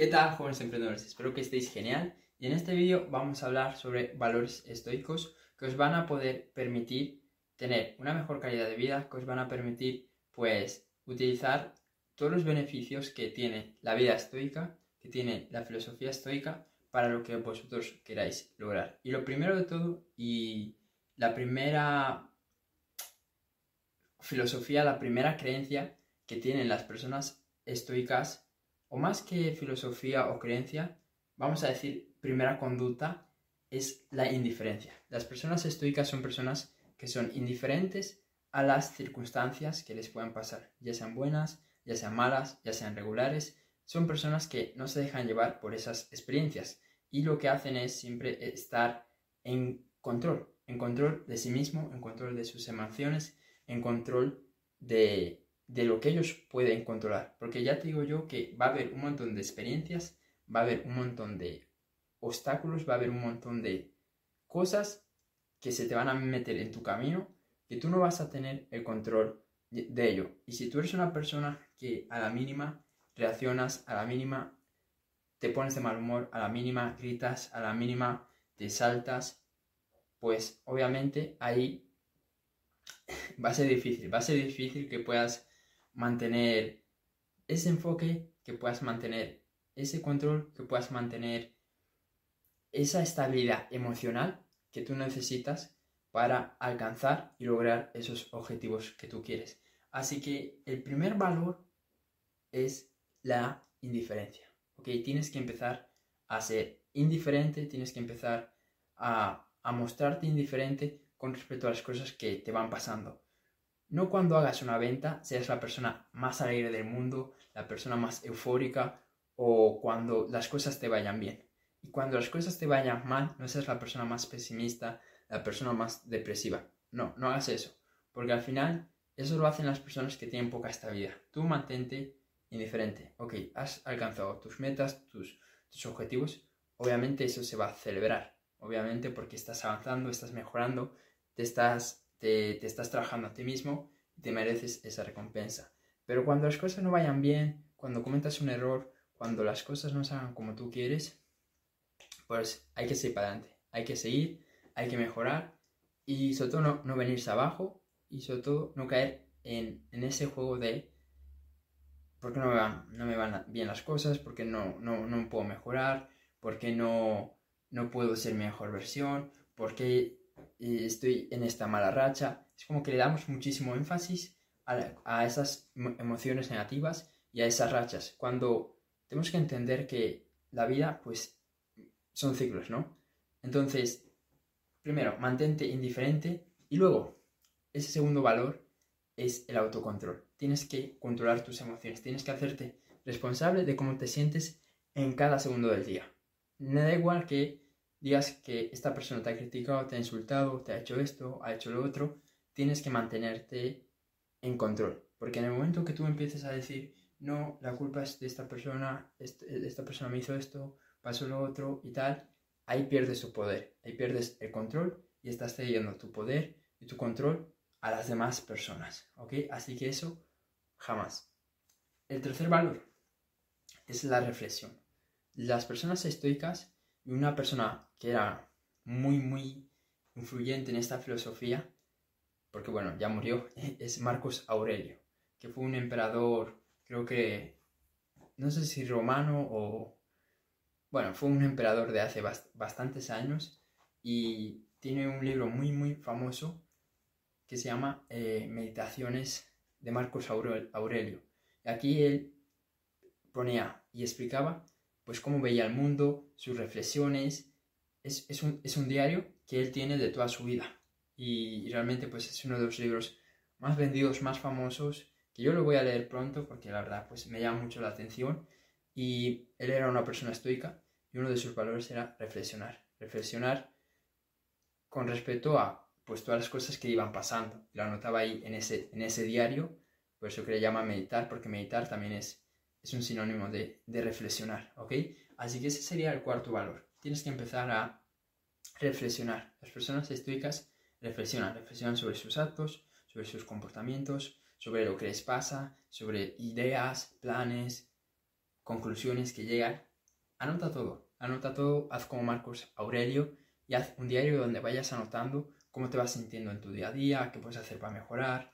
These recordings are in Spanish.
¿Qué tal, jóvenes emprendedores? Espero que estéis genial. Y en este vídeo vamos a hablar sobre valores estoicos que os van a poder permitir tener una mejor calidad de vida, que os van a permitir, pues, utilizar todos los beneficios que tiene la vida estoica, que tiene la filosofía estoica, para lo que vosotros queráis lograr. Y lo primero de todo, y la primera filosofía, la primera creencia que tienen las personas estoicas, o más que filosofía o creencia, vamos a decir primera conducta, es la indiferencia. Las personas estoicas son personas que son indiferentes a las circunstancias que les puedan pasar, ya sean buenas, ya sean malas, ya sean regulares. Son personas que no se dejan llevar por esas experiencias y lo que hacen es siempre estar en control, en control de sí mismo, en control de sus emociones, en control de, de lo que ellos pueden controlar. Porque ya te digo yo que va a haber un montón de experiencias, va a haber un montón de obstáculos, va a haber un montón de cosas que se te van a meter en tu camino que tú no vas a tener el control de ello. Y si tú eres una persona que a la mínima reaccionas, a la mínima te pones de mal humor, a la mínima gritas, a la mínima te saltas, pues obviamente ahí va a ser difícil, va a ser difícil que puedas mantener ese enfoque, que puedas mantener ese control, que puedas mantener esa estabilidad emocional que tú necesitas para alcanzar y lograr esos objetivos que tú quieres. Así que el primer valor es la indiferencia. ¿ok? Tienes que empezar a ser indiferente, tienes que empezar a, a mostrarte indiferente con respecto a las cosas que te van pasando. No cuando hagas una venta seas la persona más alegre del mundo, la persona más eufórica o cuando las cosas te vayan bien. Y cuando las cosas te vayan mal, no seas la persona más pesimista, la persona más depresiva. No, no hagas eso. Porque al final eso lo hacen las personas que tienen poca estabilidad. Tú mantente indiferente. Ok, has alcanzado tus metas, tus, tus objetivos. Obviamente eso se va a celebrar. Obviamente porque estás avanzando, estás mejorando, te estás, te, estás trabajando a ti mismo y te mereces esa recompensa. Pero cuando las cosas no vayan bien, cuando cometas un error, cuando las cosas no salgan como tú quieres, pues hay que seguir adelante, hay que seguir, hay que mejorar y sobre todo no, venirse abajo y sobre todo no caer en, en ese juego de por qué no me van, no me van bien las cosas, por qué no, no, no puedo mejorar, por qué no, no puedo ser mi mejor versión, por qué estoy en esta mala racha. Es como que le damos muchísimo énfasis a, a esas emociones negativas y a esas rachas, cuando tenemos que entender que la vida pues son ciclos, ¿no? Entonces, primero, mantente indiferente y luego, ese segundo valor es el autocontrol. Tienes que controlar tus emociones, tienes que hacerte responsable de cómo te sientes en cada segundo del día. No da igual que digas que esta persona te ha criticado, te ha insultado, te ha hecho esto, ha hecho lo otro, tienes que mantenerte en control. Porque en el momento que tú empieces a decir, no, la culpa es de esta persona, esta persona me hizo esto, pasó lo otro y tal, ahí pierdes tu poder, ahí pierdes el control y estás cediendo tu poder y tu control a las demás personas, ¿ok? Así que eso jamás. El tercer valor es la reflexión. Las personas estoicas y una persona que era muy, muy influyente en esta filosofía, porque bueno, ya murió, es Marcos Aurelio, que fue un emperador, creo que, no sé si romano o bueno, fue un emperador de hace bastantes años y tiene un libro muy, muy famoso que se llama eh, Meditaciones de Marcos Aurelio. Aquí él ponía y explicaba pues cómo veía el mundo, sus reflexiones. Es, un, es un, diario que él tiene de toda su vida y realmente pues es uno de los libros más vendidos, más famosos, que yo lo voy a leer pronto porque la verdad pues me llama mucho la atención y él era una persona estoica y uno de sus valores era reflexionar. Reflexionar con respecto a pues todas las cosas que iban pasando. Lo anotaba ahí en ese, en ese diario, por eso que le llama meditar, porque meditar también es, es un sinónimo de, de reflexionar, ¿ok? Así que ese sería el cuarto valor. Tienes que empezar a reflexionar. Las personas estoicas reflexionan, reflexionan sobre sus actos, sobre sus comportamientos, sobre lo que les pasa, sobre ideas, planes, conclusiones que llegan anota todo, anota todo, haz como Marcos Aurelio y haz un diario donde vayas anotando cómo te vas sintiendo en tu día a día, qué puedes hacer para mejorar.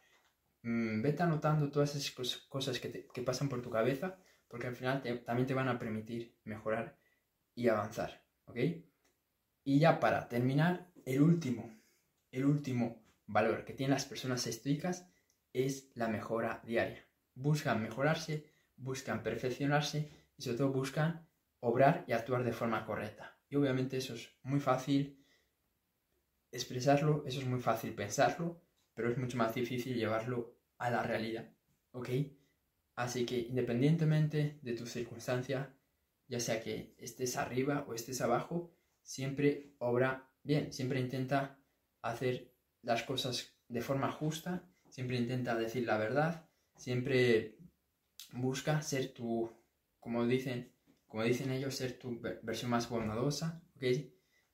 Mm, vete anotando todas esas cosas que, pasan por tu cabeza, porque al final también te van a permitir mejorar y avanzar, ¿ok? Y ya para terminar, el último, el último valor que tienen las personas estoicas es la mejora diaria. Buscan mejorarse, buscan perfeccionarse y sobre todo buscan obrar y actuar de forma correcta. Y obviamente eso es muy fácil expresarlo, eso es muy fácil pensarlo, pero es mucho más difícil llevarlo a la realidad, ¿ok? Así que independientemente de tu circunstancia, ya sea que estés arriba o estés abajo, siempre obra bien, siempre intenta hacer las cosas de forma justa, siempre intenta decir la verdad, siempre busca ser tu, como dicen, como dicen ellos, ser tu versión más bondadosa, ¿ok?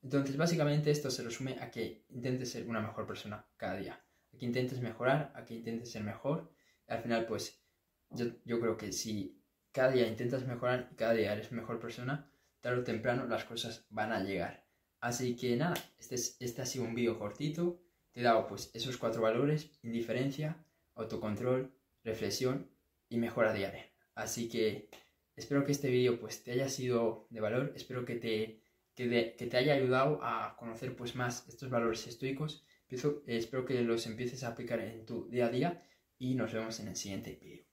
Entonces, básicamente esto se resume a que intentes ser una mejor persona cada día, a que intentes mejorar, a que intentes ser mejor. al final, pues, yo, creo que si cada día intentas mejorar y cada día eres mejor persona, tarde o temprano las cosas van a llegar. Así que nada, este, es, este ha sido un vídeo cortito. Te he dado pues esos cuatro valores, indiferencia, autocontrol, reflexión y mejora diaria. Así que espero que este vídeo pues te haya sido de valor, espero que te que, te haya ayudado a conocer pues más estos valores estoicos. Espero que los empieces a aplicar en tu día a día y nos vemos en el siguiente vídeo.